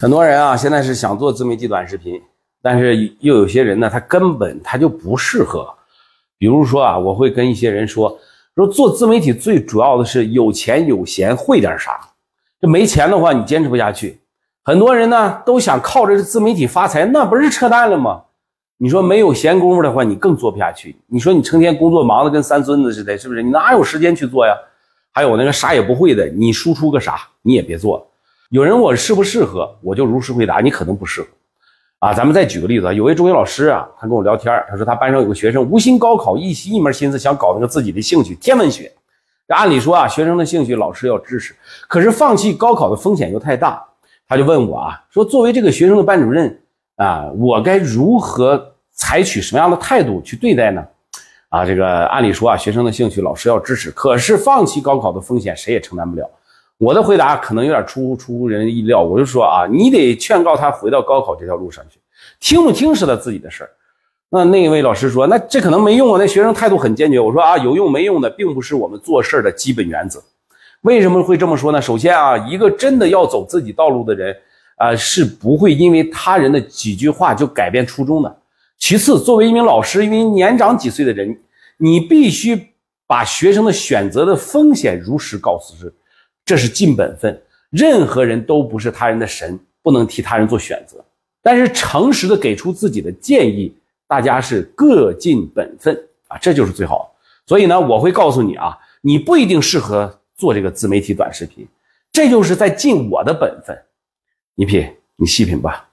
很多人啊，现在是想做自媒体短视频，但是又有些人呢，他根本他就不适合。比如说啊，我会跟一些人说，说做自媒体最主要的是有钱有闲，会点啥。这没钱的话，你坚持不下去。很多人呢都想靠着自媒体发财，那不是扯淡了吗？你说没有闲工夫的话，你更做不下去。你说你成天工作忙得跟三孙子似的，是不是？你哪有时间去做呀？还有那个啥也不会的，你输出个啥，你也别做了。有人问我适不适合，我就如实回答，你可能不适合，啊，咱们再举个例子啊，有位中学老师啊，他跟我聊天，他说他班上有个学生无心高考，一心一门心思想搞那个自己的兴趣天文学，按理说啊，学生的兴趣老师要支持，可是放弃高考的风险又太大，他就问我啊，说作为这个学生的班主任啊，我该如何采取什么样的态度去对待呢？啊，这个按理说啊，学生的兴趣老师要支持，可是放弃高考的风险谁也承担不了。我的回答可能有点出出人意料，我就说啊，你得劝告他回到高考这条路上去，听不听是他自己的事儿。那那位老师说，那这可能没用啊，那学生态度很坚决。我说啊，有用没用的，并不是我们做事的基本原则。为什么会这么说呢？首先啊，一个真的要走自己道路的人啊，是不会因为他人的几句话就改变初衷的。其次，作为一名老师，因为年长几岁的人，你必须把学生的选择的风险如实告诉之。这是尽本分，任何人都不是他人的神，不能替他人做选择。但是诚实的给出自己的建议，大家是各尽本分啊，这就是最好。所以呢，我会告诉你啊，你不一定适合做这个自媒体短视频，这就是在尽我的本分。你品，你细品吧。